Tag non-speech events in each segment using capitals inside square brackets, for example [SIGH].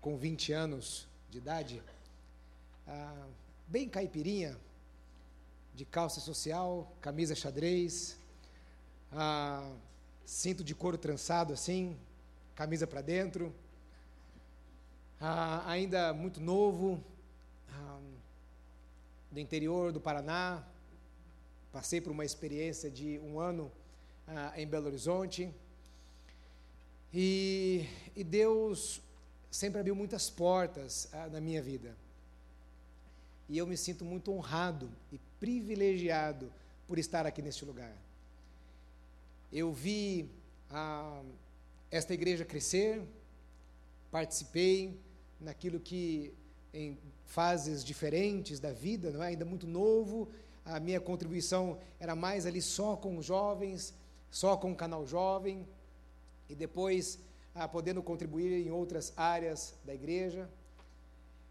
com 20 anos de idade, ah, bem caipirinha, de calça social, camisa xadrez, ah, cinto de couro trançado assim, camisa para dentro, ah, ainda muito novo, ah, do interior do Paraná, passei por uma experiência de um ano ah, em Belo Horizonte, e, e, Deus sempre abriu muitas portas ah, na minha vida. E eu me sinto muito honrado e privilegiado por estar aqui neste lugar. Eu vi ah, esta igreja crescer, participei naquilo que em fases diferentes da vida, não é? ainda muito novo, a minha contribuição era mais ali só com os jovens, só com o canal jovem, e depois ah, podendo contribuir em outras áreas da igreja.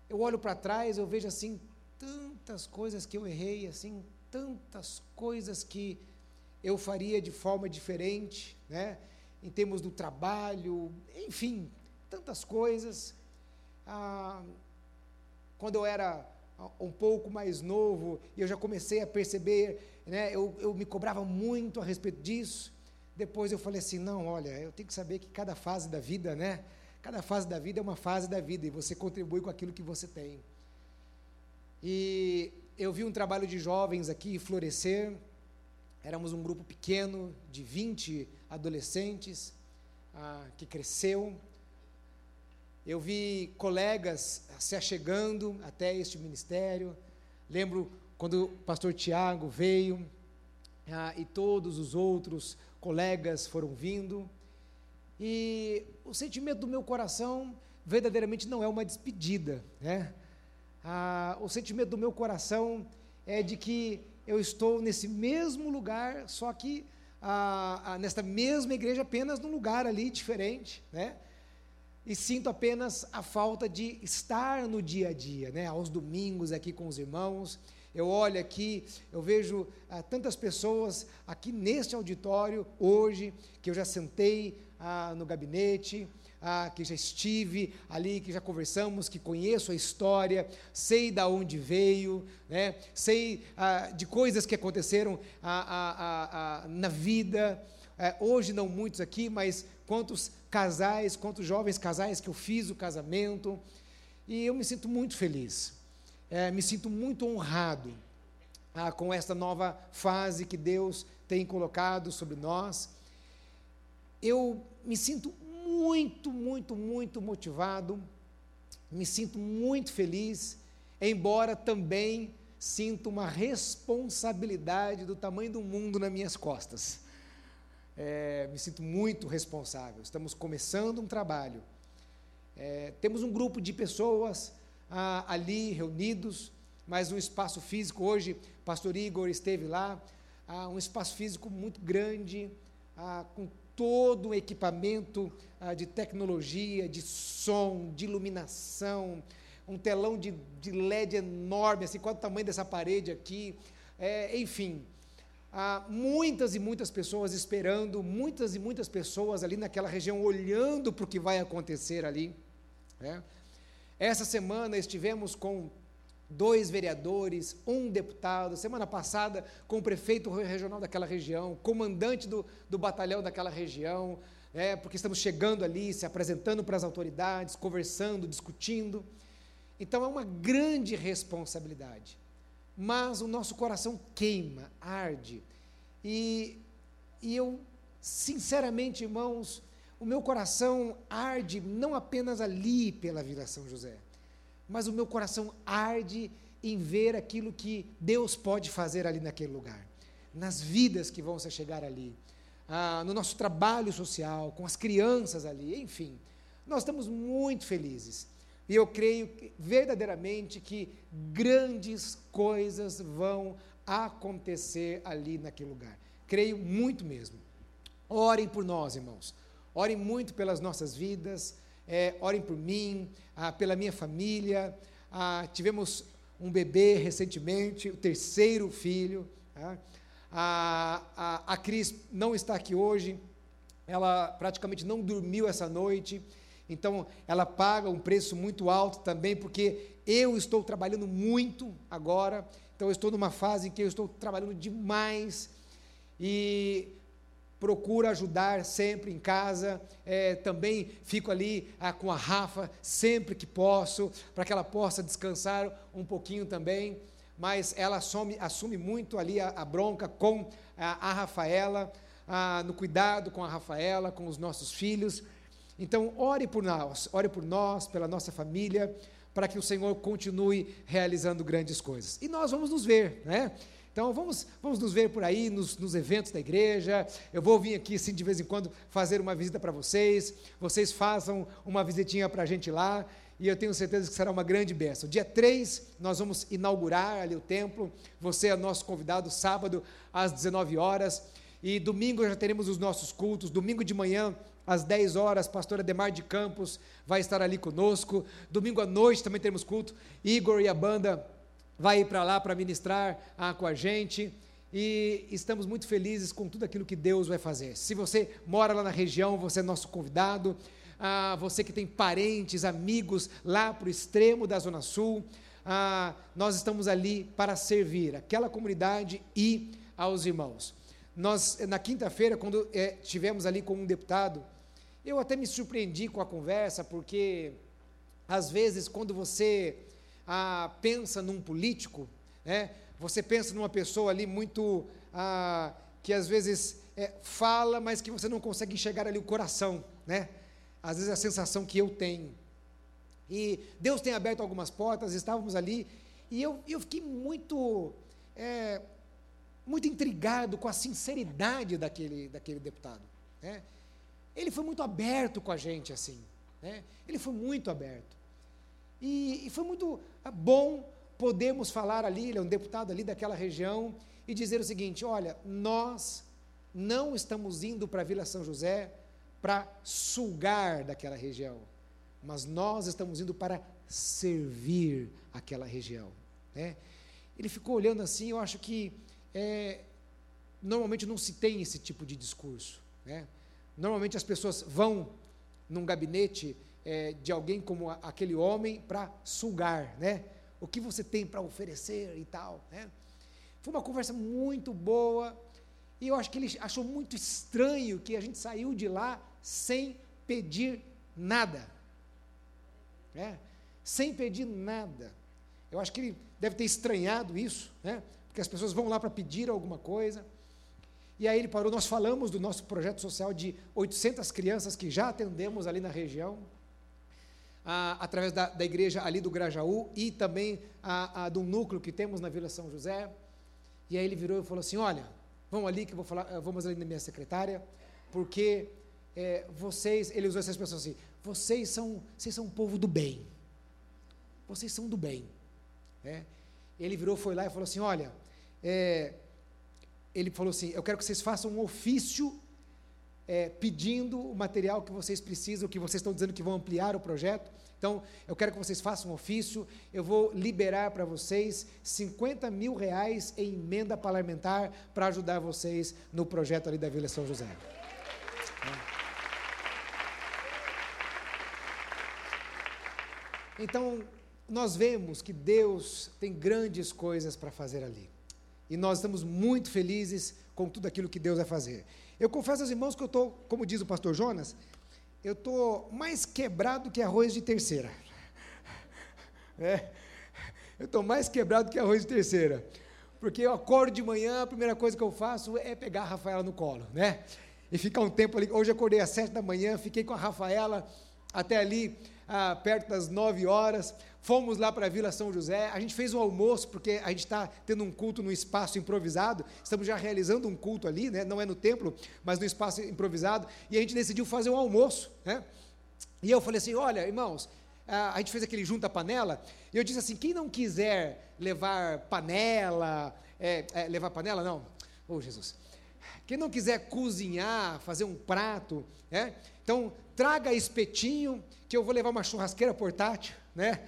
Eu olho para trás, eu vejo assim tantas coisas que eu errei, assim, tantas coisas que eu faria de forma diferente, né? Em termos do trabalho, enfim, tantas coisas. Ah, quando eu era um pouco mais novo, eu já comecei a perceber, né? Eu, eu me cobrava muito a respeito disso. Depois eu falei assim, não, olha, eu tenho que saber que cada fase da vida, né? Cada fase da vida é uma fase da vida e você contribui com aquilo que você tem. E eu vi um trabalho de jovens aqui florescer. Éramos um grupo pequeno de 20 adolescentes ah, que cresceu. Eu vi colegas se achegando até este ministério. Lembro quando o pastor Tiago veio ah, e todos os outros colegas foram vindo. E o sentimento do meu coração verdadeiramente não é uma despedida, né? ah, o sentimento do meu coração é de que eu estou nesse mesmo lugar, só que ah, ah, nesta mesma igreja, apenas num lugar ali diferente, né? E sinto apenas a falta de estar no dia a dia, né? Aos domingos aqui com os irmãos. Eu olho aqui, eu vejo ah, tantas pessoas aqui neste auditório hoje, que eu já sentei ah, no gabinete, ah, que já estive ali, que já conversamos, que conheço a história, sei da onde veio, né? sei ah, de coisas que aconteceram ah, na vida. É, hoje não muitos aqui, mas quantos casais, quantos jovens casais que eu fiz o casamento. E eu me sinto muito feliz, é, me sinto muito honrado ah, com esta nova fase que Deus tem colocado sobre nós. Eu me sinto muito, muito, muito motivado, me sinto muito feliz, embora também sinto uma responsabilidade do tamanho do mundo nas minhas costas. É, me sinto muito responsável. Estamos começando um trabalho. É, temos um grupo de pessoas ah, ali reunidos, mas um espaço físico. Hoje, Pastor Igor esteve lá, ah, um espaço físico muito grande, ah, com todo o equipamento ah, de tecnologia, de som, de iluminação, um telão de, de LED enorme, assim, qual é o tamanho dessa parede aqui, é, enfim. Há muitas e muitas pessoas esperando, muitas e muitas pessoas ali naquela região olhando para o que vai acontecer ali. Né? Essa semana estivemos com dois vereadores, um deputado, semana passada com o prefeito regional daquela região, comandante do, do batalhão daquela região, é, porque estamos chegando ali, se apresentando para as autoridades, conversando, discutindo. Então é uma grande responsabilidade. Mas o nosso coração queima, arde. E, e eu, sinceramente, irmãos, o meu coração arde não apenas ali pela Vila São José mas o meu coração arde em ver aquilo que Deus pode fazer ali naquele lugar, nas vidas que vão se chegar ali, ah, no nosso trabalho social, com as crianças ali, enfim. Nós estamos muito felizes. E eu creio verdadeiramente que grandes coisas vão acontecer ali naquele lugar. Creio muito mesmo. Orem por nós, irmãos. Orem muito pelas nossas vidas é, orem por mim, ah, pela minha família. Ah, tivemos um bebê recentemente, o terceiro filho. Tá? A, a, a Cris não está aqui hoje, ela praticamente não dormiu essa noite. Então, ela paga um preço muito alto também, porque eu estou trabalhando muito agora. Então, eu estou numa fase em que eu estou trabalhando demais. E procuro ajudar sempre em casa. É, também fico ali ah, com a Rafa sempre que posso, para que ela possa descansar um pouquinho também. Mas ela assume, assume muito ali a, a bronca com a, a Rafaela, ah, no cuidado com a Rafaela, com os nossos filhos. Então, ore por nós, ore por nós, pela nossa família, para que o Senhor continue realizando grandes coisas. E nós vamos nos ver, né? Então vamos, vamos nos ver por aí nos, nos, eventos da igreja. Eu vou vir aqui assim de vez em quando fazer uma visita para vocês. Vocês façam uma visitinha para a gente lá. E eu tenho certeza que será uma grande bênção. Dia 3, nós vamos inaugurar ali o templo. Você é nosso convidado, sábado, às 19 horas. E domingo já teremos os nossos cultos. Domingo de manhã, às 10 horas, pastora Demar de Campos vai estar ali conosco. Domingo à noite também teremos culto. Igor e a banda vai ir para lá para ministrar ah, com a gente. E estamos muito felizes com tudo aquilo que Deus vai fazer. Se você mora lá na região, você é nosso convidado. Ah, você que tem parentes, amigos lá para o extremo da Zona Sul, ah, nós estamos ali para servir aquela comunidade e aos irmãos. Nós, na quinta-feira, quando é, tivemos ali com um deputado, eu até me surpreendi com a conversa, porque às vezes, quando você ah, pensa num político, né, você pensa numa pessoa ali muito. Ah, que às vezes é, fala, mas que você não consegue enxergar ali o coração, né? Às vezes é a sensação que eu tenho. E Deus tem aberto algumas portas, estávamos ali, e eu, eu fiquei muito. É, muito intrigado com a sinceridade daquele, daquele deputado. Né? Ele foi muito aberto com a gente, assim. Né? Ele foi muito aberto. E, e foi muito ah, bom podermos falar ali, ele é um deputado ali daquela região, e dizer o seguinte: olha, nós não estamos indo para a Vila São José para sugar daquela região, mas nós estamos indo para servir aquela região. Né? Ele ficou olhando assim, eu acho que é, normalmente não se tem esse tipo de discurso. Né? Normalmente as pessoas vão num gabinete é, de alguém como aquele homem para sugar, né? O que você tem para oferecer e tal, né? Foi uma conversa muito boa e eu acho que ele achou muito estranho que a gente saiu de lá sem pedir nada, né? Sem pedir nada. Eu acho que ele deve ter estranhado isso, né? Porque as pessoas vão lá para pedir alguma coisa. E aí ele parou, nós falamos do nosso projeto social de 800 crianças que já atendemos ali na região ah, através da, da, igreja ali do Grajaú e também a, a, do núcleo que temos na Vila São José. E aí ele virou e falou assim: Olha, vamos ali que eu vou falar, eh, vamos ali na minha secretária, porque é, vocês, ele usou essa expressão assim: vocês são, vocês são um povo do bem. Vocês são do bem. É. Ele virou, foi lá e falou assim: Olha, é, ele falou assim: Eu quero que vocês façam um ofício é, pedindo o material que vocês precisam, que vocês estão dizendo que vão ampliar o projeto. Então, eu quero que vocês façam um ofício, eu vou liberar para vocês 50 mil reais em emenda parlamentar para ajudar vocês no projeto ali da Vila São José. Então, nós vemos que Deus tem grandes coisas para fazer ali. E nós estamos muito felizes com tudo aquilo que Deus vai fazer. Eu confesso aos irmãos que eu estou, como diz o pastor Jonas, eu estou mais quebrado que arroz de terceira. [LAUGHS] É, eu estou mais quebrado que arroz de terceira. Porque eu acordo de manhã, a primeira coisa que eu faço é pegar a Rafaela no colo, né? E ficar um tempo ali. Hoje eu acordei às sete da manhã, fiquei com a Rafaela até ali, ah, perto das nove horas. Fomos lá para a Vila São José, a gente fez um almoço, porque a gente está tendo um culto no espaço improvisado, estamos já realizando um culto ali, né? não é no templo, mas no espaço improvisado, e a gente decidiu fazer um almoço. Né? E eu falei assim: olha, irmãos, a gente fez aquele junta panela, e eu disse assim: quem não quiser levar panela, é, é, levar panela, não, oh Jesus, quem não quiser cozinhar, fazer um prato, né? então traga espetinho, que eu vou levar uma churrasqueira portátil, né?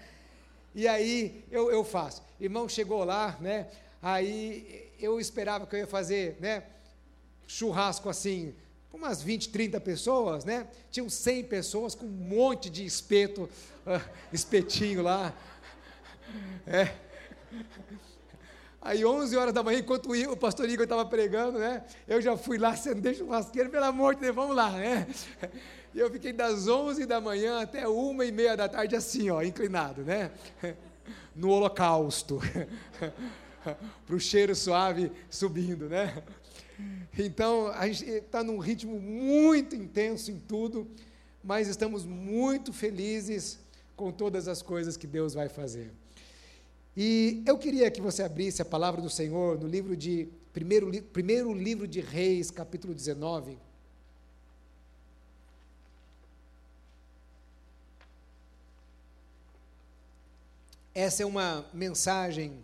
E aí eu, eu faço. Irmão chegou lá, né? Aí eu esperava que eu ia fazer, né? Churrasco assim, umas 20, 30 pessoas, né? Tinham 100 pessoas com um monte de espeto, uh, espetinho lá. É. Aí 11 horas da manhã, enquanto o pastor Igor estava pregando, né? Eu já fui lá, acendei churrasqueiro, pelo amor de Deus, vamos lá, né? E eu fiquei das 11 da manhã até uma e meia da tarde assim, ó, inclinado, né? [LAUGHS] No holocausto. [LAUGHS] Para o cheiro suave subindo, né? Então, a gente está num ritmo muito intenso em tudo, mas estamos muito felizes com todas as coisas que Deus vai fazer. E eu queria que você abrisse a palavra do Senhor no livro de, primeiro, primeiro livro de Reis, capítulo 19. Essa é uma mensagem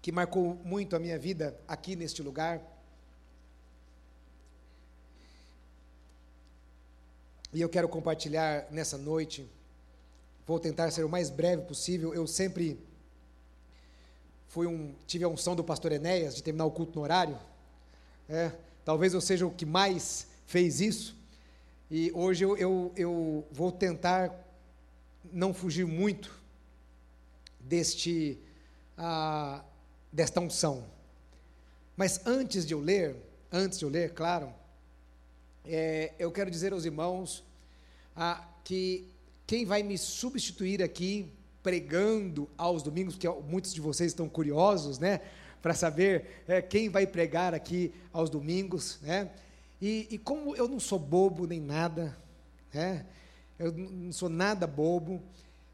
que marcou muito a minha vida aqui neste lugar. E eu quero compartilhar nessa noite. Vou tentar ser o mais breve possível. Eu sempre fui um, tive a unção do pastor Enéas de terminar o culto no horário. É, talvez eu seja o que mais fez isso. E hoje eu, eu, eu vou tentar não fugir muito deste, ah, desta unção. Mas antes de eu ler, antes de eu ler, claro, é, eu quero dizer aos irmãos ah, que quem vai me substituir aqui pregando aos domingos, porque muitos de vocês estão curiosos, né, para saber é, quem vai pregar aqui aos domingos, né? E, e, como eu não sou bobo nem nada, né? Eu não sou nada bobo.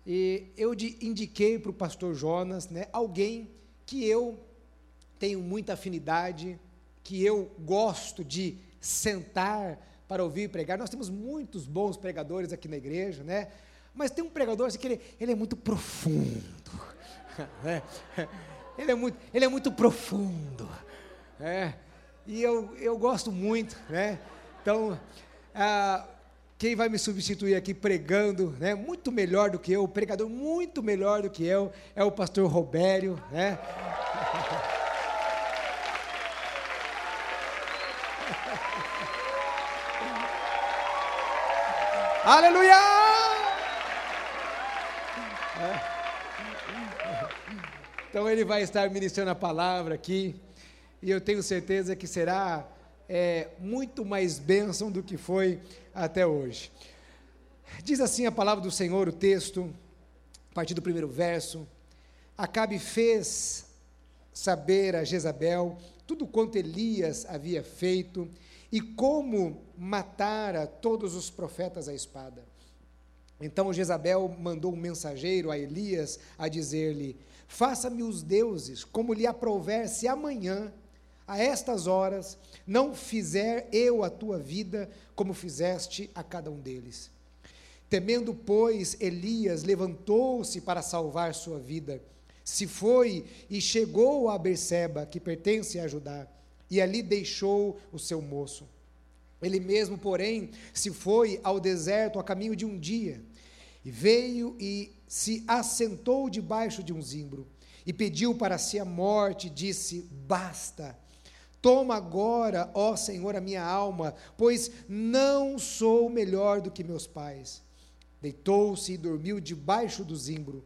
E eu indiquei para o pastor Jonas, né, alguém que eu tenho muita afinidade, que eu gosto de sentar para ouvir pregar. Nós temos muitos bons pregadores aqui na igreja, né? Mas tem um pregador assim, que ele, ele é muito profundo. [LAUGHS] Né? Ele, é muito, ele é muito profundo. É, e eu, eu gosto muito. Né? Então, ah, quem vai me substituir aqui pregando, né? muito melhor do que eu, pregador muito melhor do que eu, é o pastor Robério. Né? [LAUGHS] Aleluia! [LAUGHS] Então ele vai estar ministrando a palavra aqui, e eu tenho certeza que será é, muito mais bênção do que foi até hoje. Diz assim a palavra do Senhor, o texto, a partir do primeiro verso: Acabe fez saber a Jezabel tudo quanto Elias havia feito e como matara todos os profetas à espada. Então Jezabel mandou um mensageiro a Elias a dizer-lhe: Faça-me os deuses como lhe aprouver, se amanhã, a estas horas, não fizer eu a tua vida como fizeste a cada um deles. Temendo, pois, Elias levantou-se para salvar sua vida. Se foi e chegou a Berseba, que pertence a Judá e ali deixou o seu moço. Ele mesmo, porém, se foi ao deserto a caminho de um dia, e veio e se assentou debaixo de um zimbro, e pediu para si a morte, e disse: Basta, toma agora, ó Senhor, a minha alma, pois não sou melhor do que meus pais. Deitou-se e dormiu debaixo do zimbro.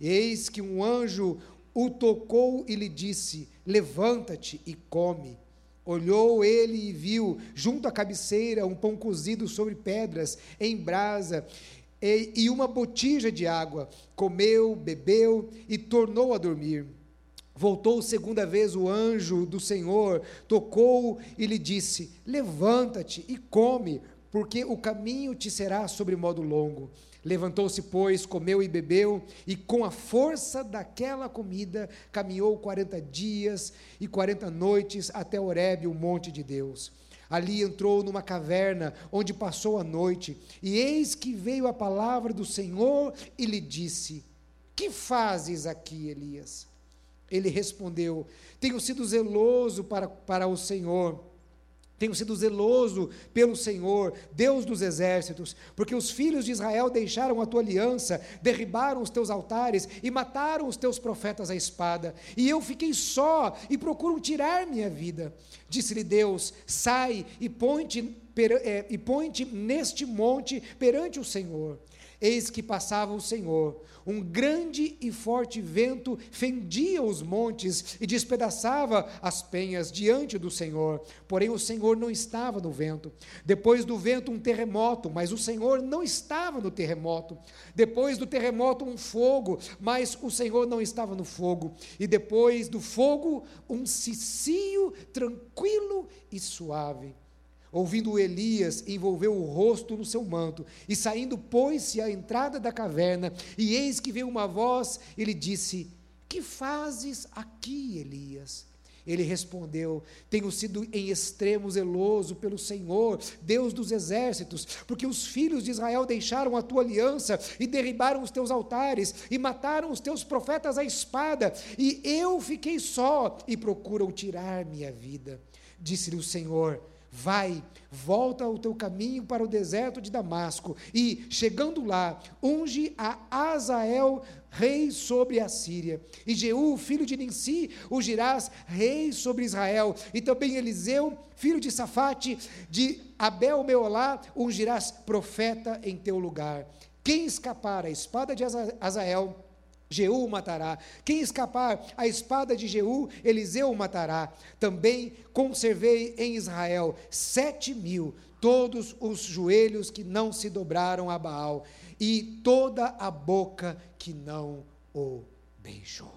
Eis que um anjo o tocou e lhe disse: Levanta-te e come. Olhou ele e viu, junto à cabeceira, um pão cozido sobre pedras, em brasa, e, e uma botija de água. Comeu, bebeu e tornou a dormir. Voltou segunda vez o anjo do Senhor, tocou e lhe disse: Levanta-te e come, porque o caminho te será sobre modo longo. Levantou-se, pois, comeu e bebeu, e com a força daquela comida caminhou quarenta dias e quarenta noites até Horebe, o monte de Deus. Ali entrou numa caverna, onde passou a noite, e eis que veio a palavra do Senhor e lhe disse: Que fazes aqui, Elias? Ele respondeu: Tenho sido zeloso para, para o Senhor Tenho sido zeloso pelo Senhor, Deus dos exércitos, porque os filhos de Israel deixaram a tua aliança, derribaram os teus altares e mataram os teus profetas à espada. E eu fiquei só e procuram tirar minha vida. Disse-lhe Deus: Sai e ponte, é, e ponte neste monte perante o Senhor. Eis que passava o Senhor, um grande e forte vento fendia os montes e despedaçava as penhas diante do Senhor. Porém, o Senhor não estava no vento. Depois do vento, um terremoto, mas o Senhor não estava no terremoto. Depois do terremoto, um fogo, mas o Senhor não estava no fogo. E depois do fogo, um cicio tranquilo e suave. Ouvindo Elias, envolveu o rosto no seu manto, e saindo, pôs-se à entrada da caverna, e eis que veio uma voz, e lhe disse: Que fazes aqui, Elias? Ele respondeu: Tenho sido em extremo zeloso pelo Senhor, Deus dos exércitos, porque os filhos de Israel deixaram a tua aliança e derribaram os teus altares e mataram os teus profetas à espada, e eu fiquei só e procuram tirar minha vida. Disse-lhe o Senhor: Vai, volta o teu caminho para o deserto de Damasco, e, chegando lá, unge a Azael, rei sobre a Síria. E Jeú, filho de Ninsi, ungirás rei sobre Israel. E também Eliseu, filho de Safate, de Abel Meolá, ungirás profeta em teu lugar. Quem escapar a espada de Azael, Jeú o matará. Quem escapar à espada de Jeú, Eliseu o matará. Também conservei em Israel sete mil, todos os joelhos que não se dobraram a Baal, e toda a boca que não o beijou.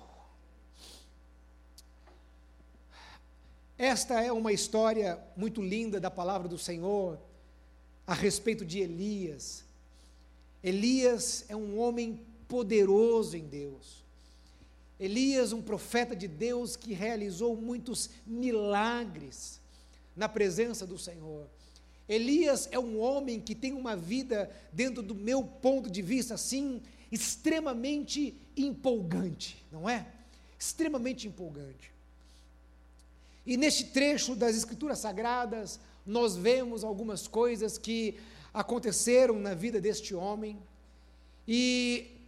Esta é uma história muito linda da palavra do Senhor a respeito de Elias. Elias é um homem poderoso em Deus. Elias, um profeta de Deus que realizou muitos milagres na presença do Senhor. Elias é um homem que tem uma vida, dentro do meu ponto de vista, assim, extremamente empolgante, não é? Extremamente empolgante. E neste trecho das Escrituras Sagradas, nós vemos algumas coisas que aconteceram na vida deste homem, e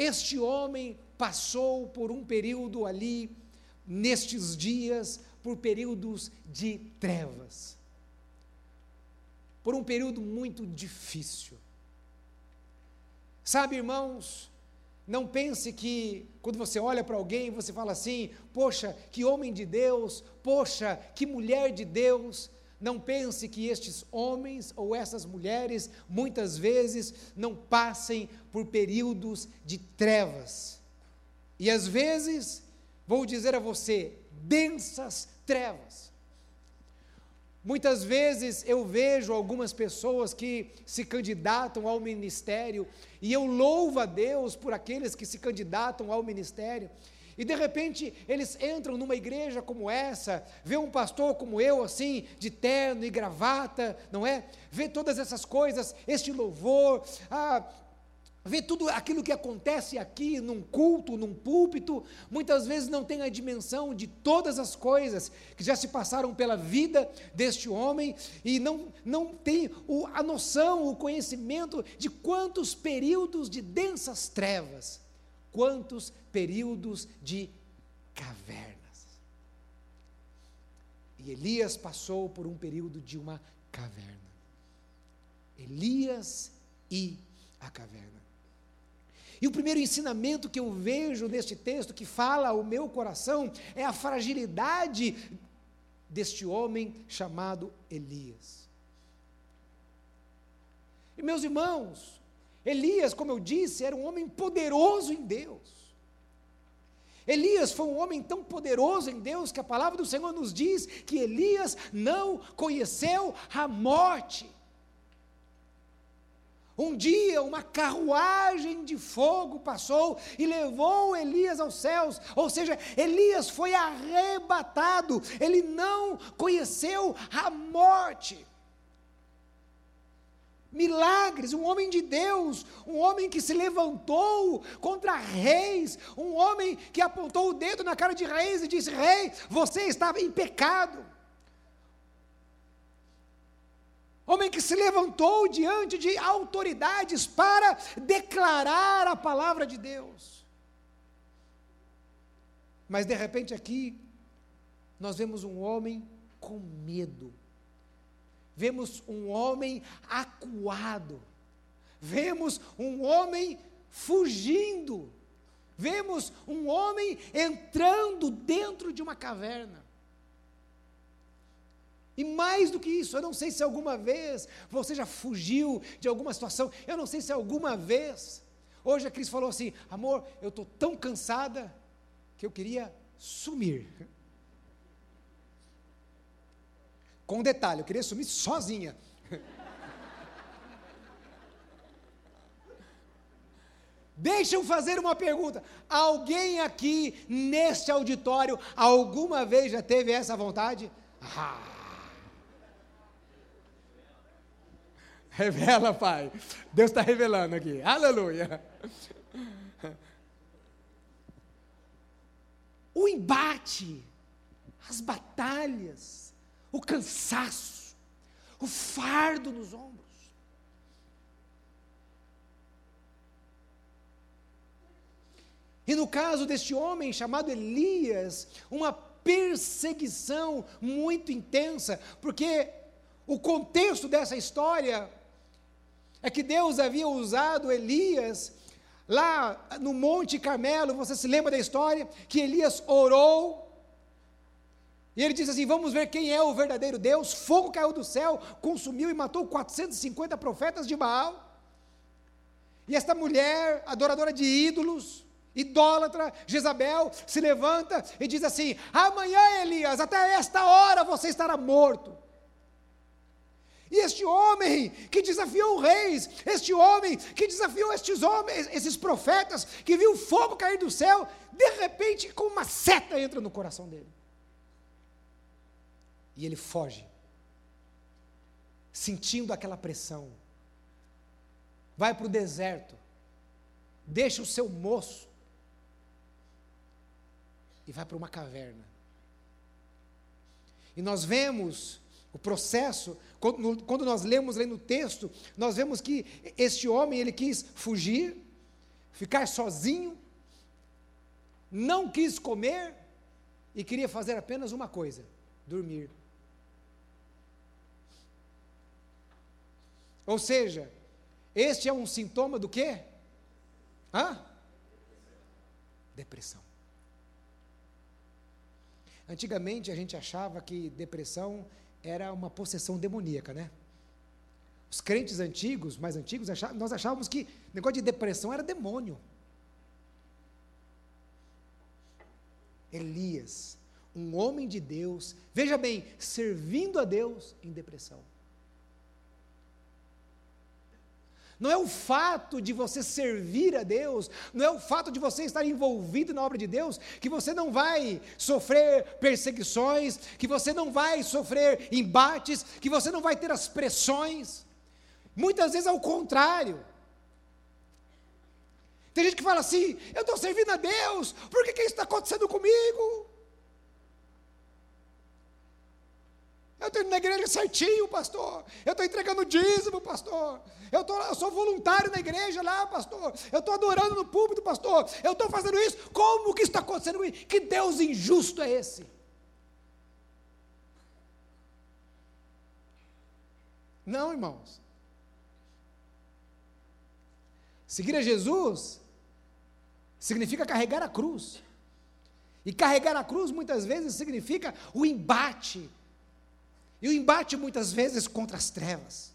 este homem passou por um período ali, nestes dias, por períodos de trevas, por um período muito difícil. Sabe, irmãos, não pense que quando você olha para alguém, você fala assim: poxa, que homem de Deus, poxa, que mulher de Deus. Não pense que estes homens ou essas mulheres muitas vezes não passem por períodos de trevas. E às vezes, vou dizer a você, densas trevas. Muitas vezes eu vejo algumas pessoas que se candidatam ao ministério, e eu louvo a Deus por aqueles que se candidatam ao ministério, e de repente eles entram numa igreja como essa, vê um pastor como eu, assim, de terno e gravata, não é? Vê todas essas coisas, este louvor, ah, vê tudo aquilo que acontece aqui num culto, num púlpito, muitas vezes não tem a dimensão de todas as coisas que já se passaram pela vida deste homem e não, não tem o, a noção, o conhecimento de quantos períodos de densas trevas quantos períodos de cavernas. E Elias passou por um período de uma caverna. Elias e a caverna. E o primeiro ensinamento que eu vejo neste texto, que fala ao meu coração, é a fragilidade deste homem chamado Elias. E meus irmãos, Elias, como eu disse, era um homem poderoso em Deus. Elias foi um homem tão poderoso em Deus que a palavra do Senhor nos diz que Elias não conheceu a morte. Um dia uma carruagem de fogo passou e levou Elias aos céus, ou seja, Elias foi arrebatado, ele não conheceu a morte milagres, um homem de Deus, um homem que se levantou contra reis, um homem que apontou o dedo na cara de reis e disse: Rei, você estava em pecado. Homem que se levantou diante de autoridades para declarar a palavra de Deus. Mas de repente aqui, nós vemos um homem com medo, vemos um homem acuado, vemos um homem fugindo, vemos um homem entrando dentro de uma caverna. E mais do que isso, eu não sei se alguma vez você já fugiu de alguma situação, eu não sei se alguma vez. Hoje a Cris falou assim: amor, eu estou tão cansada que eu queria sumir. Com um detalhe, eu queria sumir sozinha. Deixa eu fazer uma pergunta. Alguém aqui neste auditório alguma vez já teve essa vontade? Ah. Revela, Pai. Deus está revelando aqui. Aleluia. O embate, as batalhas, o cansaço, o fardo nos ombros. E no caso deste homem chamado Elias, uma perseguição muito intensa, porque o contexto dessa história é que Deus havia usado Elias lá no Monte Carmelo, você se lembra da história? Que Elias orou, e ele disse assim: Vamos ver quem é o verdadeiro Deus. Fogo caiu do céu, consumiu e matou 450 profetas de Baal. E esta mulher, adoradora de ídolos, idólatra, Jezabel, se levanta e diz assim: Amanhã, Elias, até esta hora você estará morto. E este homem que desafiou reis, este homem que desafiou estes homens, esses profetas, que viu fogo cair do céu, de repente, com uma seta entra no coração dele. E ele foge, sentindo aquela pressão. Vai para o deserto, deixa o seu moço, e vai para uma caverna. E nós vemos o processo, quando, nós lemos ali no texto, nós vemos que este homem, ele quis fugir, ficar sozinho, não quis comer e queria fazer apenas uma coisa: dormir. Ou seja, este é um sintoma do quê? Hã? Depressão. Antigamente a gente achava que depressão era uma possessão demoníaca, né? Os crentes antigos, mais antigos, nós achávamos que negócio de depressão era demônio. Elias, um homem de Deus, veja bem, servindo a Deus em depressão. Não é o fato de você servir a Deus, não é o fato de você estar envolvido na obra de Deus, que você não vai sofrer perseguições, que você não vai sofrer embates, que você não vai ter as pressões. Muitas vezes é o contrário. Tem gente que fala assim: eu estou servindo a Deus, por que, que isso está acontecendo comigo? Eu estou indo na igreja certinho, pastor. Eu estou entregando dízimo, pastor. Eu, tô, eu sou voluntário na igreja lá, pastor. Eu estou adorando no púlpito, pastor. Eu estou fazendo isso. Como que está acontecendo comigo? Que Deus injusto é esse? Não, irmãos. Seguir a Jesus significa carregar a cruz. E carregar a cruz muitas vezes significa o embate e o embate muitas vezes contra as trevas.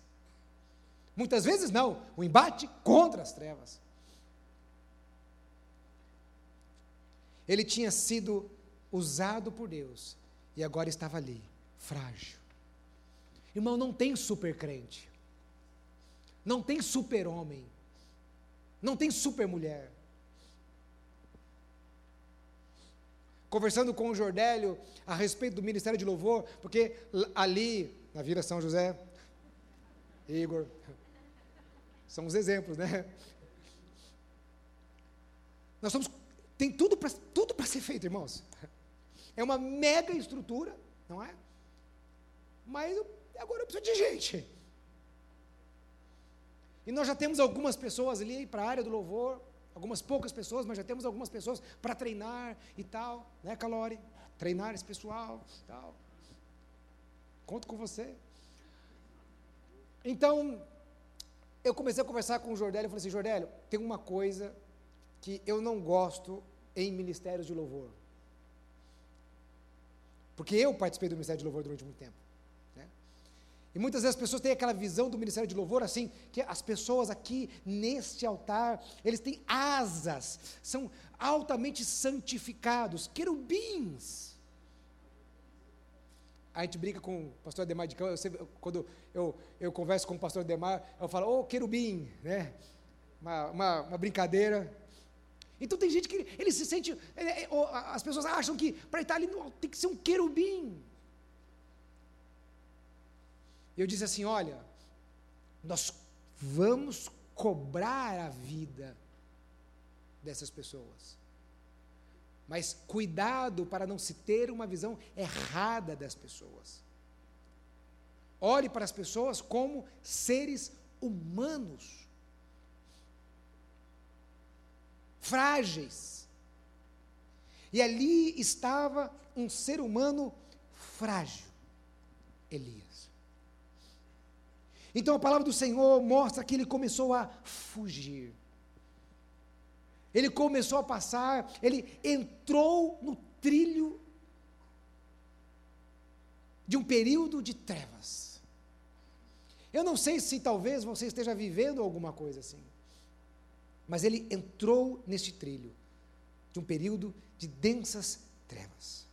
Muitas vezes não, o embate contra as trevas. Ele tinha sido usado por Deus e agora estava ali, frágil. Irmão, não tem super crente, não tem super homem, não tem super mulher. Conversando com o Jordélio a respeito do ministério de louvor, porque ali, na Vila São José, Igor, [LAUGHS] são os exemplos, né? Nós somos, tem tudo para tudo ser feito, irmãos. É uma mega estrutura, não é? Mas eu, agora eu preciso de gente. E nós já temos algumas pessoas ali para a área do louvor, algumas poucas pessoas, mas já temos algumas pessoas para treinar e tal, né, Calori? Treinar esse pessoal, tal. Conto com você. Então, eu comecei a conversar com o Jordélio e falei assim: Jordélio, tem uma coisa que eu não gosto em ministérios de louvor. Porque eu participei do ministério de louvor durante muito tempo. E muitas vezes as pessoas têm aquela visão do ministério de louvor assim, que as pessoas aqui neste altar, eles têm asas, são altamente santificados, querubins. A gente brinca com o pastor Ademar de Cão, eu sempre, quando eu, eu converso com o pastor Ademar, eu falo, ô oh, querubim, né? Uma, uma, uma brincadeira, então tem gente que ele se sente, as pessoas acham que para estar ali tem que ser um querubim. Eu disse assim: olha, nós vamos cobrar a vida dessas pessoas. Mas cuidado para não se ter uma visão errada das pessoas. Olhe para as pessoas como seres humanos. frágeis. E ali estava um ser humano frágil, Elias. Então a palavra do Senhor mostra que ele começou a fugir. Ele começou a passar, ele entrou no trilho de um período de trevas. Eu não sei se talvez você esteja vivendo alguma coisa assim. Mas ele entrou neste trilho de um período de densas trevas.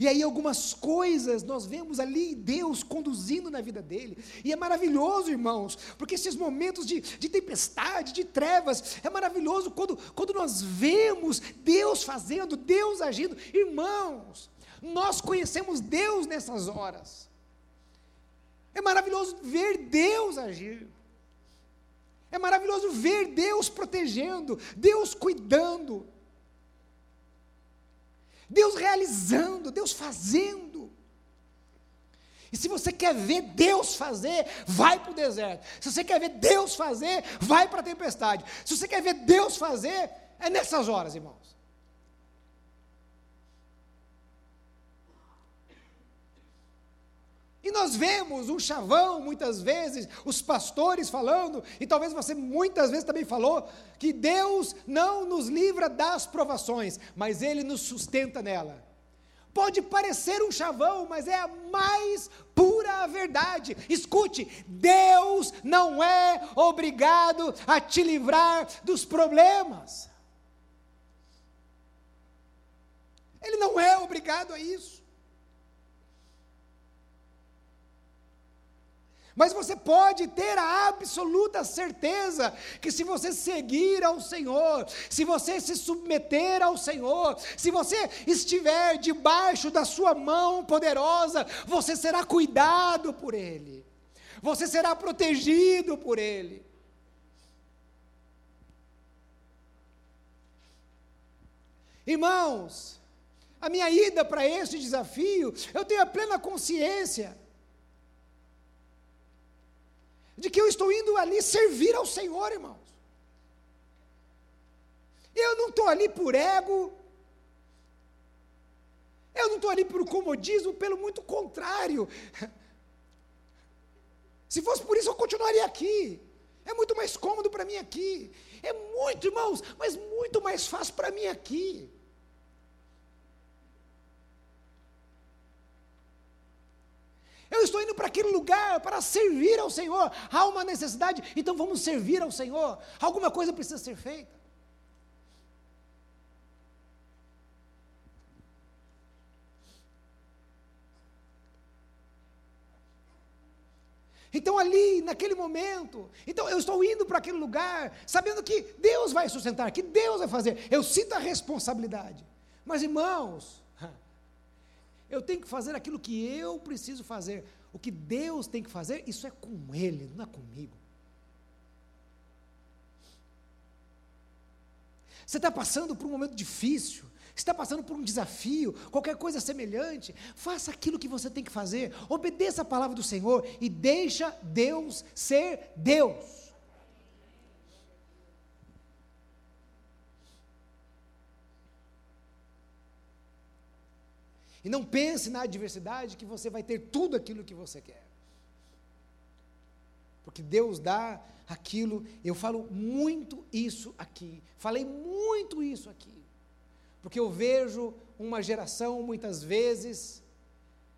E aí algumas coisas nós vemos ali Deus conduzindo na vida dele. E é maravilhoso, irmãos, porque esses momentos de, de tempestade, de trevas, é maravilhoso quando, quando nós vemos Deus fazendo, Deus agindo. Irmãos, nós conhecemos Deus nessas horas. É maravilhoso ver Deus agir. É maravilhoso ver Deus protegendo, Deus cuidando, Deus realizando, Deus fazendo. E se você quer ver Deus fazer, vai para o deserto. Se você quer ver Deus fazer, vai para a tempestade. Se você quer ver Deus fazer, é nessas horas, irmãos. E nós vemos um chavão, muitas vezes, os pastores falando, e talvez você muitas vezes também falou, que Deus não nos livra das provações, mas Ele nos sustenta nela. Pode parecer um chavão, mas é a mais pura verdade. Escute, Deus não é obrigado a te livrar dos problemas. Ele não é obrigado a isso. Mas você pode ter a absoluta certeza que se você seguir ao Senhor, se você se submeter ao Senhor, se você estiver debaixo da sua mão poderosa, você será cuidado por Ele, você será protegido por Ele. Irmãos, a minha ida para este desafio, eu tenho a plena consciência de que eu estou indo ali servir ao Senhor, irmãos. Eu não estou ali por ego, eu não estou ali por comodismo, pelo muito contrário. [LAUGHS] Se fosse por isso, eu continuaria aqui. É muito mais cômodo para mim aqui. É muito, irmãos, mas muito mais fácil para mim aqui. Eu estou indo para aquele lugar para servir ao Senhor. Há uma necessidade, então vamos servir ao Senhor. Alguma coisa precisa ser feita. Então, ali, naquele momento, então eu estou indo para aquele lugar, sabendo que Deus vai sustentar, que Deus vai fazer. Eu sinto a responsabilidade. Mas, irmãos, eu tenho que fazer aquilo que eu preciso fazer. O que Deus tem que fazer, isso é com Ele, não é comigo. Você está passando por um momento difícil, está passando por um desafio, qualquer coisa semelhante, faça aquilo que você tem que fazer, obedeça a palavra do Senhor e deixa Deus ser Deus. E não pense na adversidade que você vai ter tudo aquilo que você quer. Porque Deus dá aquilo, eu falo muito isso aqui, falei muito isso aqui. Porque eu vejo uma geração, muitas vezes,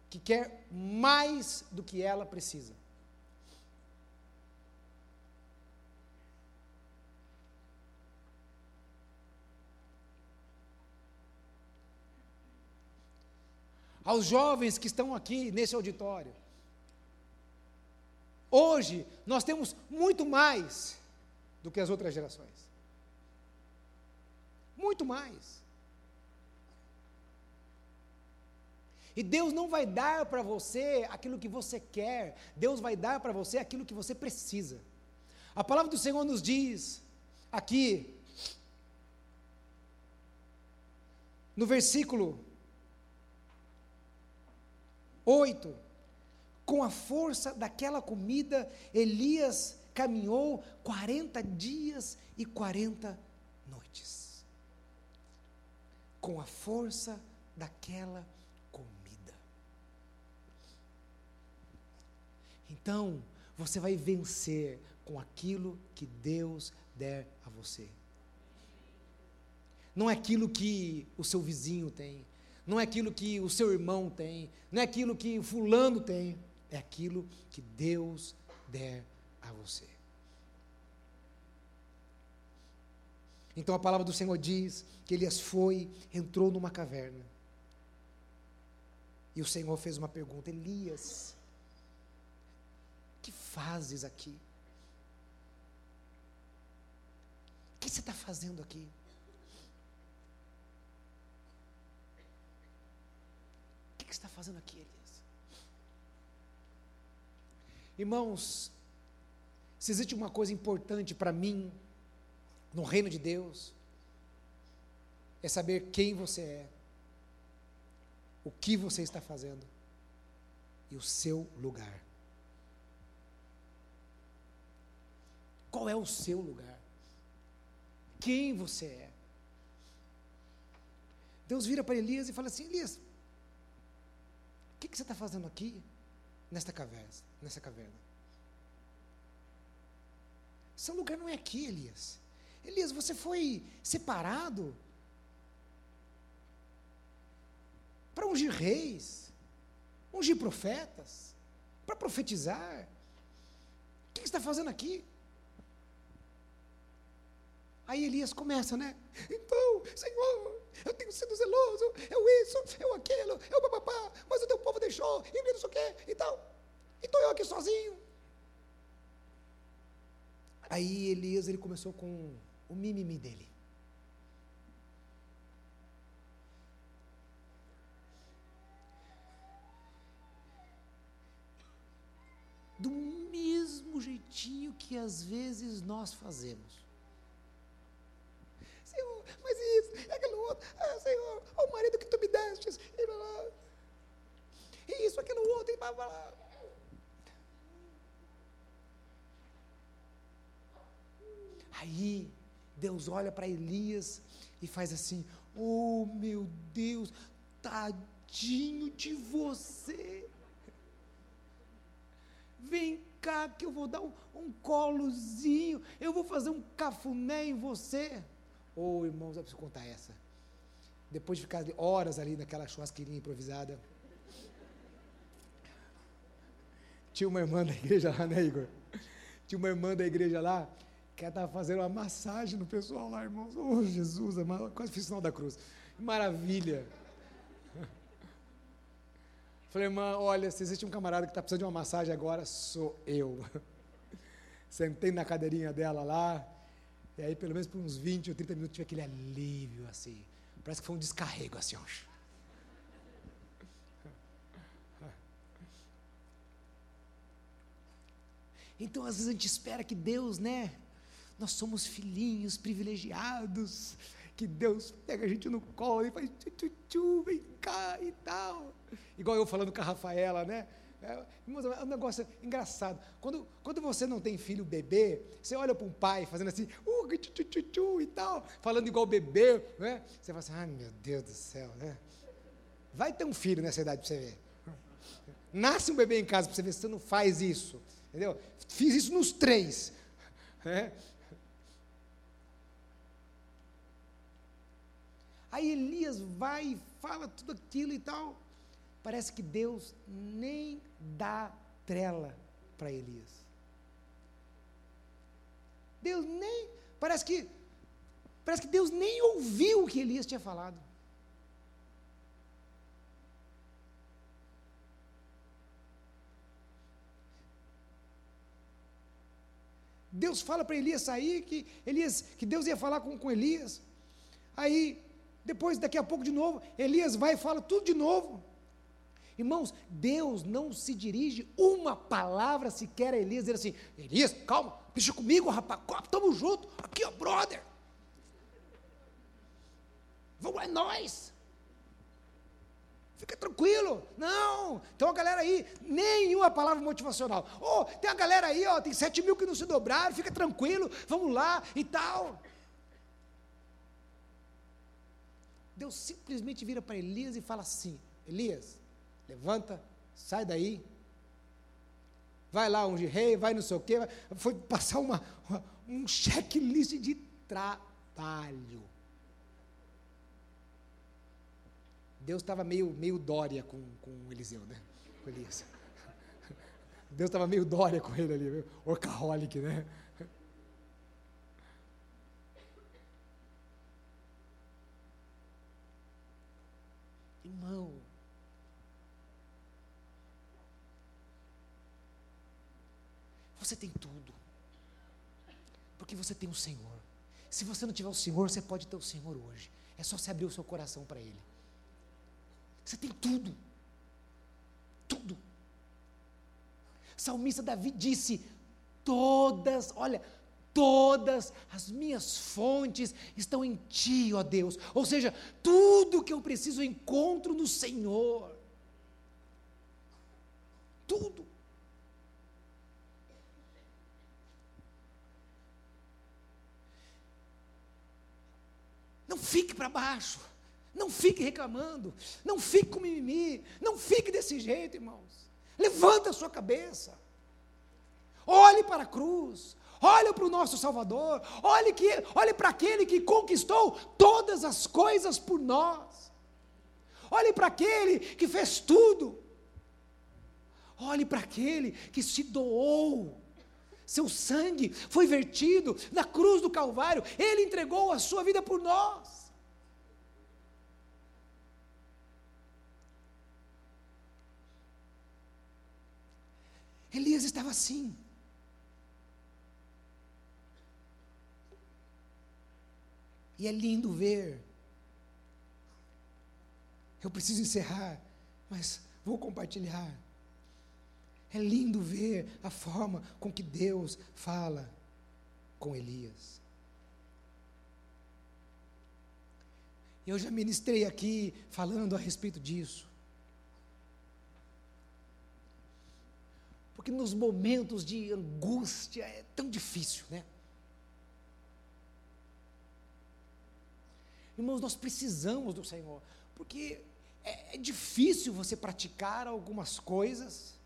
que quer mais do que ela precisa. Aos jovens que estão aqui nesse auditório. Hoje, nós temos muito mais do que as outras gerações. Muito mais. E Deus não vai dar para você aquilo que você quer, Deus vai dar para você aquilo que você precisa. A palavra do Senhor nos diz aqui, no versículo 8. Com a força daquela comida, Elias caminhou 40 dias e 40 noites. Com a força daquela comida. Então, você vai vencer com aquilo que Deus der a você. Não é aquilo que o seu vizinho tem, não é aquilo que o seu irmão tem, não é aquilo que o fulano tem, é aquilo que Deus der a você. Então a palavra do Senhor diz que Elias foi, entrou numa caverna. E o Senhor fez uma pergunta: Elias, que fazes aqui? O que você está fazendo aqui? Que está fazendo aqui, Elias? Irmãos, se existe uma coisa importante para mim, no reino de Deus, é saber quem você é, o que você está fazendo e o seu lugar. Qual é o seu lugar? Quem você é? Deus vira para Elias e fala assim: Elias, que, que você está fazendo aqui, nesta caverna? Nessa caverna? Seu lugar não é aqui, Elias. Elias, você foi separado para ungir reis, ungir profetas, para profetizar. O que você está fazendo aqui? Aí Elias começa, né? Então, Senhor, eu tenho sido zeloso, eu isso, eu aquilo, eu papapá, mas o teu povo deixou, e não sei o quê, e tal. Estou eu aqui sozinho. Aí Elias, ele começou com o mimimi dele. Do mesmo jeitinho que às vezes nós fazemos. Senhor, mas isso, é aquilo outro, ah, Senhor, o marido que tu me destes, e blá, blá. isso, aquilo outro, e blá, blá. Aí, Deus olha para Elias e faz assim: Oh meu Deus, tadinho de você. Vem cá que eu vou dar um, um colozinho, eu vou fazer um cafuné em você. Ô oh, irmãos, eu preciso contar essa. Depois de ficar horas ali naquela churrasqueirinha improvisada. Tinha uma irmã da igreja lá, né, Igor? Tinha uma irmã da igreja lá que ela estava fazendo uma massagem no pessoal lá, irmãos. Oh, Jesus, quase fiz o sinal da cruz. Maravilha. Falei, irmã, olha, se existe um camarada que está precisando de uma massagem agora, sou eu. Sentei na cadeirinha dela lá, e aí, pelo menos por uns 20 ou 30 minutos, tive aquele alívio, assim. Parece que foi um descarrego, assim, ó. Então, às vezes a gente espera que Deus, né? Nós somos filhinhos privilegiados, que Deus pega a gente no colo e faz tchu, tchu, tchu, vem cá e tal. Igual eu falando com a Rafaela, né? É, é um negócio engraçado. Quando, quando você não tem filho bebê, você olha para um pai fazendo assim, uh, tchu, tchu, tchu, e tal, falando igual bebê, né? Você fala assim, ai meu Deus do céu, né? Vai ter um filho nessa idade para você ver. Nasce um bebê em casa para você ver se você não faz isso. Entendeu? Fiz isso nos três. É. Aí Elias vai e fala tudo aquilo e tal. Parece que Deus nem dá trela para Elias. Deus nem. Parece que. Parece que Deus nem ouviu o que Elias tinha falado. Deus fala para Elias sair, que, Elias, que Deus ia falar com, com Elias. Aí, depois, daqui a pouco de novo, Elias vai e fala tudo de novo. Irmãos, Deus não se dirige uma palavra sequer a Elias, dizer assim: Elias, calma, deixa comigo, rapaz, estamos juntos, aqui, ó, brother. Vamos, é nós. Fica tranquilo. Não. Então a galera aí, nenhuma palavra motivacional. Oh, tem a galera aí, ó, tem sete mil que não se dobraram, fica tranquilo, vamos lá e tal. Deus simplesmente vira para Elias e fala assim: Elias, levanta, sai daí, vai lá onde rei, vai não sei o quê, foi passar uma, uma um checklist de trabalho. Deus estava meio, meio Dória com, com Eliseu, né? Com Elias. [LAUGHS] Deus estava meio Dória com ele ali, orcaholic, né? Irmão, você tem tudo, porque você tem o Senhor. Se você não tiver o Senhor, você pode ter o Senhor hoje. É só você abrir o seu coração para Ele. Você tem tudo. Tudo. Salmista Davi disse: todas, olha, todas as minhas fontes estão em Ti, ó Deus. Ou seja, tudo que eu preciso eu encontro no Senhor. Tudo. Não fique para baixo. Não fique reclamando, não fique com mimimi, não fique desse jeito, irmãos. Levanta a sua cabeça. Olhe para a cruz, olhe para o nosso Salvador, olhe, que, olhe para aquele que conquistou todas as coisas por nós. Olhe para aquele que fez tudo. Olhe para aquele que se doou. Seu sangue foi vertido na cruz do Calvário. Ele entregou a sua vida por nós. Elias estava assim. E é lindo ver. Eu preciso encerrar, mas vou compartilhar. É lindo ver a forma com que Deus fala com Elias. Eu já ministrei aqui falando a respeito disso. Porque nos momentos de angústia é tão difícil, né? Irmãos, nós precisamos do Senhor, porque é, é difícil você praticar algumas coisas.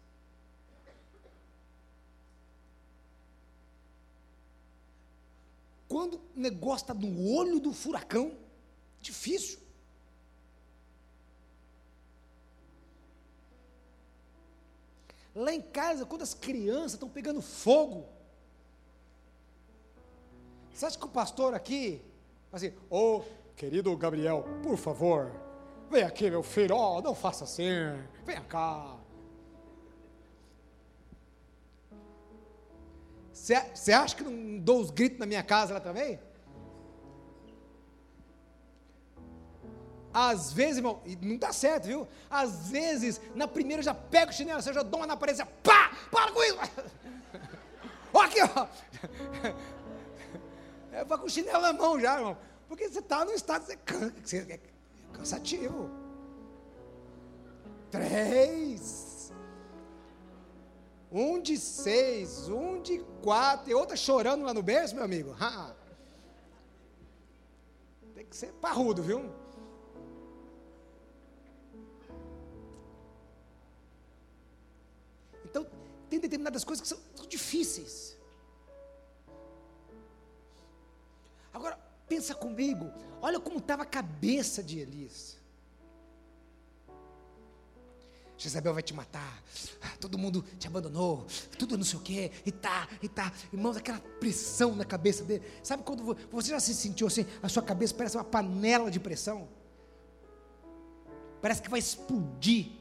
Quando o negócio está no olho do furacão, difícil. Lá em casa, quando as crianças estão pegando fogo, você acha que o pastor aqui, assim, ô oh, querido Gabriel, por favor, vem aqui, meu filho, oh, não faça assim, vem cá. Você acha que não dou os gritos na minha casa lá também? Às vezes, irmão, não dá certo, viu? Às vezes, na primeira eu já pego o chinelo, você já dou uma na parede, pá, para com isso. [LAUGHS] Olha aqui, ó. [LAUGHS] É para com o chinelo na mão já, irmão. Porque você está no estado, é cansativo. Três um de seis, um de quatro, e outra chorando lá no berço, meu amigo. Ha. Tem que ser parrudo, viu? Então, tem determinadas coisas que são, são difíceis. Agora, pensa comigo, olha como estava a cabeça de Elias. Jezabel vai te matar, todo mundo te abandonou, tudo não sei o quê, e tá, e tá. Irmãos, aquela pressão na cabeça dele. Sabe quando você já se sentiu assim, a sua cabeça parece uma panela de pressão? Parece que vai explodir.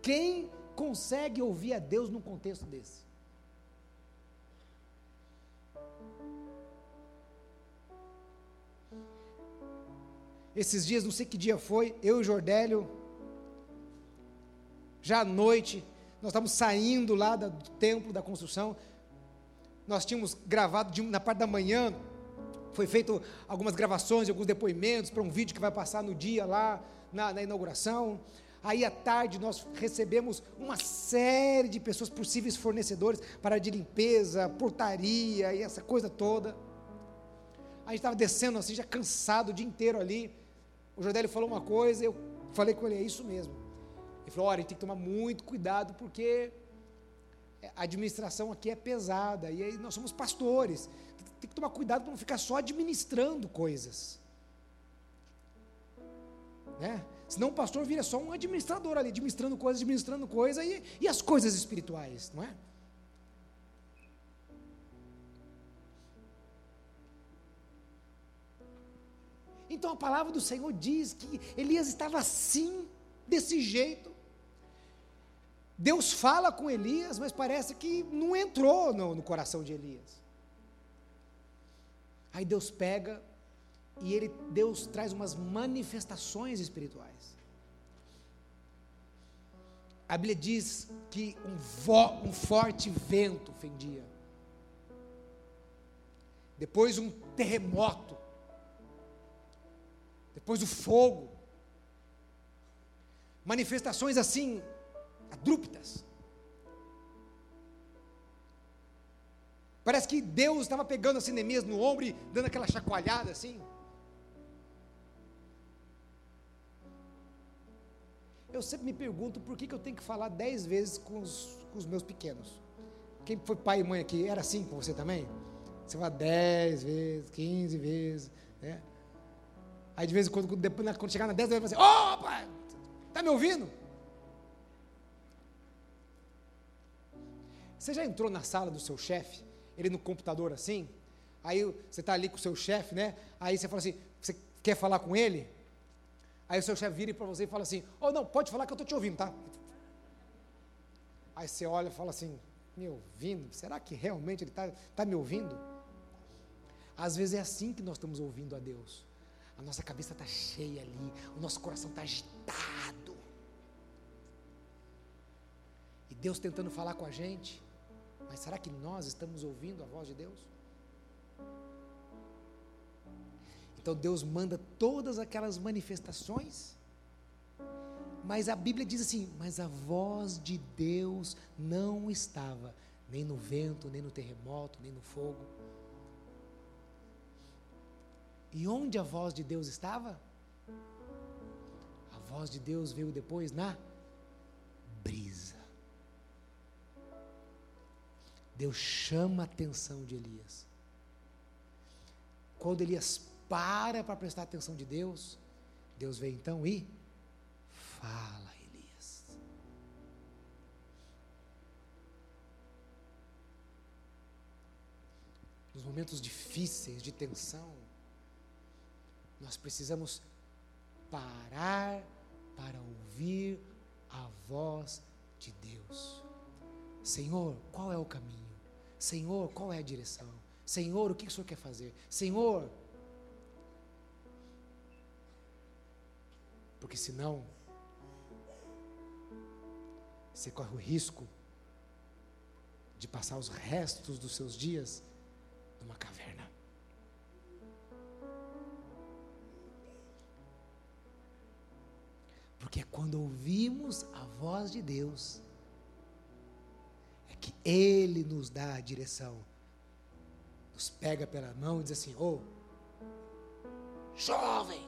Quem consegue ouvir a Deus num contexto desse? Esses dias, não sei que dia foi, eu e o Jordélio, já à noite, nós estávamos saindo lá do templo da construção, nós tínhamos gravado de, na parte da manhã, foi feito algumas gravações, alguns depoimentos para um vídeo que vai passar no dia lá na, na inauguração. Aí à tarde nós recebemos uma série de pessoas, possíveis fornecedores para de limpeza, portaria e essa coisa toda. A gente estava descendo assim, já cansado o dia inteiro ali. O Jordélio falou uma coisa, eu falei com ele, é isso mesmo. Ele falou, olha, tem que tomar muito cuidado porque a administração aqui é pesada, e aí nós somos pastores, tem que tomar cuidado para não ficar só administrando coisas. Né? Senão o pastor vira só um administrador ali, administrando coisas, administrando coisas, e, e as coisas espirituais, não é? Então a palavra do Senhor diz que Elias estava assim, desse jeito. Deus fala com Elias, mas parece que não entrou no, no coração de Elias. Aí Deus pega e ele, Deus traz umas manifestações espirituais. A Bíblia diz que um, vo, um forte vento fendia. Depois um terremoto depois o fogo, manifestações assim, adrúptas. Parece que Deus estava pegando assim Neemias no ombro e dando aquela chacoalhada assim. Eu sempre me pergunto por que, que eu tenho que falar dez vezes com os, com os meus pequenos. Quem foi pai e mãe aqui, era assim com você também? Você fala dez vezes, quinze vezes, né? Aí de vez em quando, depois, quando chegar na 10, vai fazer, opa, está me ouvindo? Você já entrou na sala do seu chefe, ele no computador assim? Aí você está ali com o seu chefe, né? Aí você fala assim, você quer falar com ele? Aí o seu chefe vira para você e fala assim, oh não, pode falar que eu estou te ouvindo, tá? Aí você olha e fala assim, me ouvindo? Será que realmente ele está tá me ouvindo? Às vezes é assim que nós estamos ouvindo a Deus. A nossa cabeça está cheia ali, o nosso coração está agitado. E Deus tentando falar com a gente, mas será que nós estamos ouvindo a voz de Deus? Então Deus manda todas aquelas manifestações, mas a Bíblia diz assim: mas a voz de Deus não estava nem no vento, nem no terremoto, nem no fogo e onde a voz de Deus estava? A voz de Deus veio depois na brisa. Deus chama a atenção de Elias. Quando Elias para para prestar atenção de Deus, Deus vem então e fala Elias. Nos momentos difíceis de tensão, nós precisamos parar para ouvir a voz de Deus. Senhor, qual é o caminho? Senhor, qual é a direção? Senhor, o que o Senhor quer fazer? Senhor, porque senão você corre o risco de passar os restos dos seus dias numa caverna. Quando ouvimos a voz de Deus, é que Ele nos dá a direção, nos pega pela mão e diz assim: Ô, oh, jovem,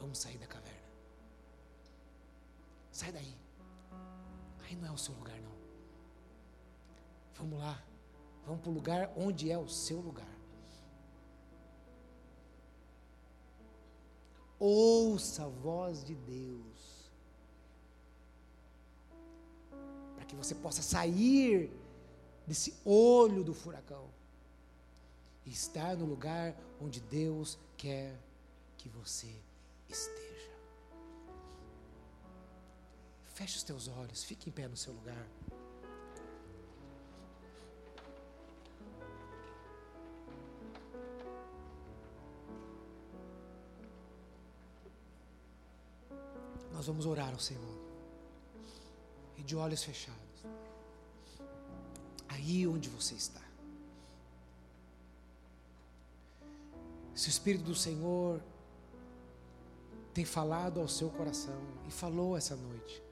vamos sair da caverna. Sai daí. Aí não é o seu lugar, não. Vamos lá. Vamos para o lugar onde é o seu lugar. Ouça a voz de Deus. Para que você possa sair desse olho do furacão e estar no lugar onde Deus quer que você esteja. Feche os teus olhos, fique em pé no seu lugar. Vamos orar ao Senhor. E de olhos fechados. Aí onde você está. Se o Espírito do Senhor tem falado ao seu coração e falou essa noite.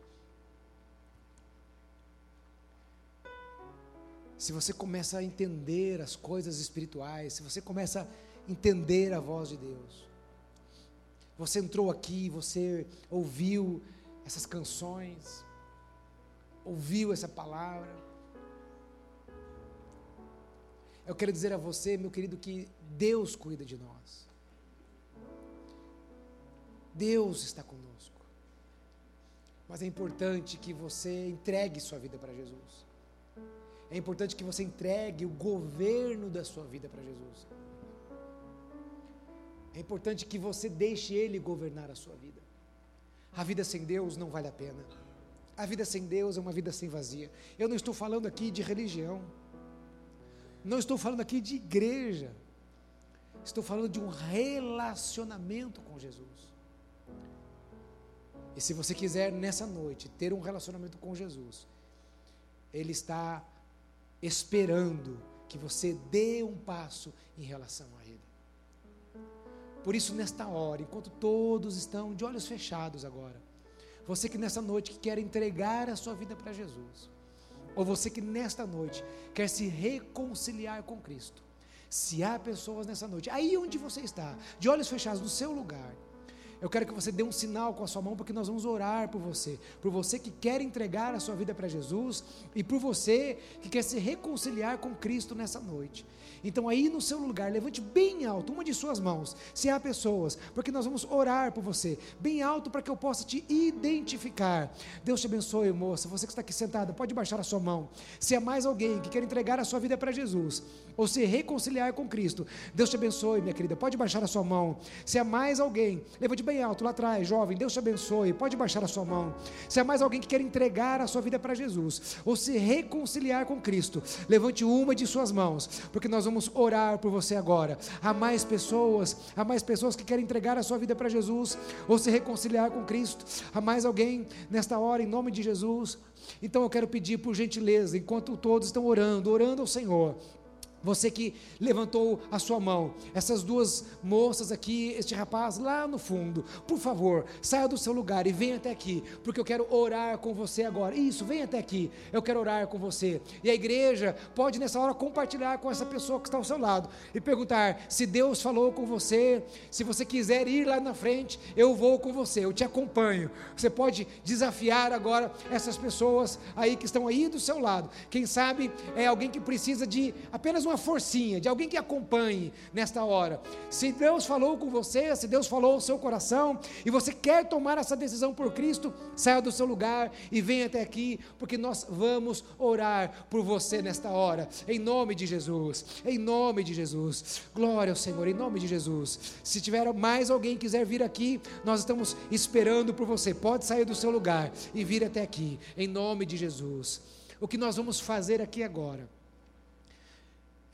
Se você começa a entender as coisas espirituais, se você começa a entender a voz de Deus, você entrou aqui, você ouviu essas canções, ouviu essa palavra. Eu quero dizer a você, meu querido, que Deus cuida de nós. Deus está conosco. Mas é importante que você entregue sua vida para Jesus. É importante que você entregue o governo da sua vida para Jesus. É importante que você deixe Ele governar a sua vida. A vida sem Deus não vale a pena. A vida sem Deus é uma vida sem vazia. Eu não estou falando aqui de religião. Não estou falando aqui de igreja. Estou falando de um relacionamento com Jesus. E se você quiser nessa noite ter um relacionamento com Jesus, Ele está esperando que você dê um passo em relação a Ele. Por isso, nesta hora, enquanto todos estão de olhos fechados agora, você que nessa noite que quer entregar a sua vida para Jesus, ou você que nesta noite quer se reconciliar com Cristo, se há pessoas nessa noite, aí onde você está, de olhos fechados no seu lugar, eu quero que você dê um sinal com a sua mão, porque nós vamos orar por você. Por você que quer entregar a sua vida para Jesus e por você que quer se reconciliar com Cristo nessa noite. Então, aí no seu lugar, levante bem alto uma de suas mãos, se há pessoas, porque nós vamos orar por você, bem alto para que eu possa te identificar. Deus te abençoe, moça. Você que está aqui sentada, pode baixar a sua mão. Se há mais alguém que quer entregar a sua vida para Jesus, ou se reconciliar com Cristo, Deus te abençoe, minha querida. Pode baixar a sua mão. Se há mais alguém, levante bem alto lá atrás, jovem, Deus te abençoe. Pode baixar a sua mão. Se há mais alguém que quer entregar a sua vida para Jesus, ou se reconciliar com Cristo, levante uma de suas mãos, porque nós vamos orar por você agora. Há mais pessoas, há mais pessoas que querem entregar a sua vida para Jesus, ou se reconciliar com Cristo. Há mais alguém nesta hora, em nome de Jesus. Então eu quero pedir por gentileza, enquanto todos estão orando, orando ao Senhor você que levantou a sua mão, essas duas moças aqui, este rapaz lá no fundo, por favor, saia do seu lugar e venha até aqui, porque eu quero orar com você agora. Isso, venha até aqui, eu quero orar com você. E a igreja pode nessa hora compartilhar com essa pessoa que está ao seu lado e perguntar se Deus falou com você, se você quiser ir lá na frente, eu vou com você, eu te acompanho. Você pode desafiar agora essas pessoas aí que estão aí do seu lado. Quem sabe é alguém que precisa de apenas uma forcinha, de alguém que acompanhe nesta hora. Se Deus falou com você, se Deus falou ao seu coração e você quer tomar essa decisão por Cristo, saia do seu lugar e venha até aqui, porque nós vamos orar por você nesta hora, em nome de Jesus, em nome de Jesus. Glória ao Senhor, em nome de Jesus. Se tiver mais alguém que quiser vir aqui, nós estamos esperando por você. Pode sair do seu lugar e vir até aqui, em nome de Jesus. O que nós vamos fazer aqui agora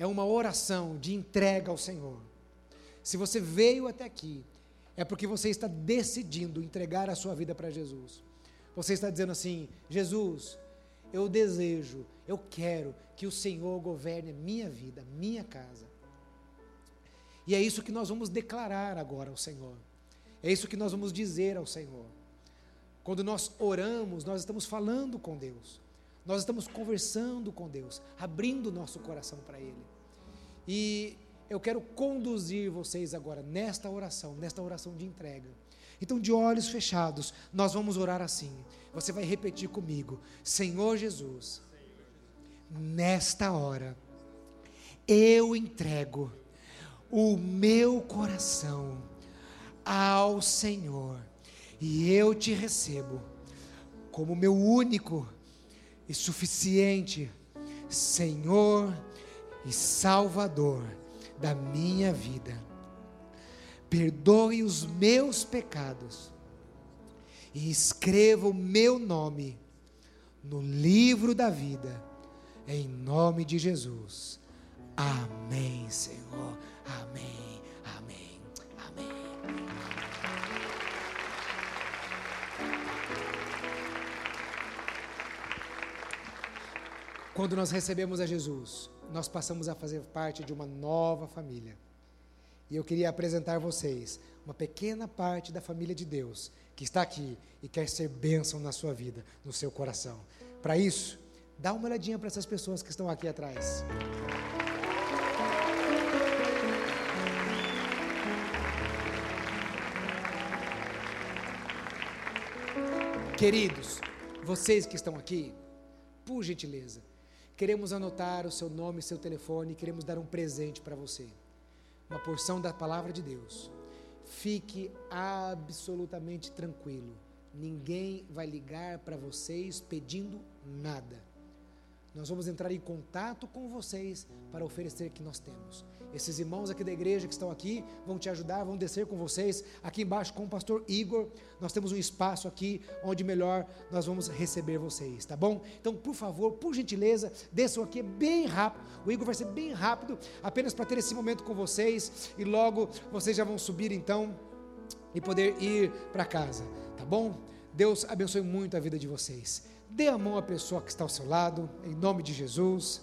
é uma oração de entrega ao Senhor. Se você veio até aqui, é porque você está decidindo entregar a sua vida para Jesus. Você está dizendo assim: Jesus, eu desejo, eu quero que o Senhor governe a minha vida, a minha casa. E é isso que nós vamos declarar agora ao Senhor. É isso que nós vamos dizer ao Senhor. Quando nós oramos, nós estamos falando com Deus. Nós estamos conversando com Deus, abrindo nosso coração para Ele. E eu quero conduzir vocês agora nesta oração, nesta oração de entrega. Então, de olhos fechados, nós vamos orar assim. Você vai repetir comigo: Senhor Jesus, nesta hora, eu entrego o meu coração ao Senhor e eu te recebo como meu único e suficiente Senhor e Salvador da minha vida. Perdoe os meus pecados e escreva o meu nome no livro da vida, em nome de Jesus. Amém, Senhor. Amém. Quando nós recebemos a Jesus, nós passamos a fazer parte de uma nova família. E eu queria apresentar a vocês uma pequena parte da família de Deus que está aqui e quer ser bênção na sua vida, no seu coração. Para isso, dá uma olhadinha para essas pessoas que estão aqui atrás. Queridos, vocês que estão aqui, por gentileza, queremos anotar o seu nome e seu telefone, queremos dar um presente para você. Uma porção da palavra de Deus. Fique absolutamente tranquilo. Ninguém vai ligar para vocês pedindo nada. Nós vamos entrar em contato com vocês para oferecer o que nós temos. Esses irmãos aqui da igreja que estão aqui vão te ajudar, vão descer com vocês. Aqui embaixo com o pastor Igor, nós temos um espaço aqui onde melhor nós vamos receber vocês, tá bom? Então, por favor, por gentileza, desçam aqui bem rápido. O Igor vai ser bem rápido, apenas para ter esse momento com vocês e logo vocês já vão subir então e poder ir para casa, tá bom? Deus abençoe muito a vida de vocês. Dê a mão à pessoa que está ao seu lado, em nome de Jesus.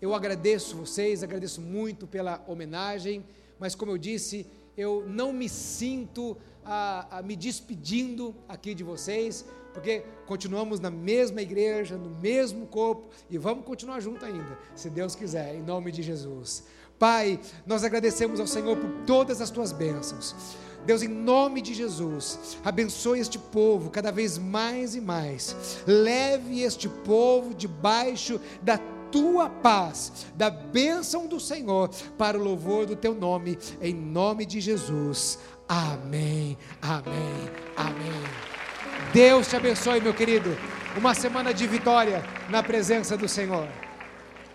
Eu agradeço vocês, agradeço muito pela homenagem, mas como eu disse, eu não me sinto a, a me despedindo aqui de vocês, porque continuamos na mesma igreja, no mesmo corpo e vamos continuar junto ainda, se Deus quiser, em nome de Jesus. Pai, nós agradecemos ao Senhor por todas as tuas bênçãos. Deus, em nome de Jesus, abençoe este povo cada vez mais e mais. Leve este povo debaixo da tua paz, da bênção do Senhor, para o louvor do teu nome, em nome de Jesus. Amém, amém, amém. Deus te abençoe, meu querido. Uma semana de vitória na presença do Senhor.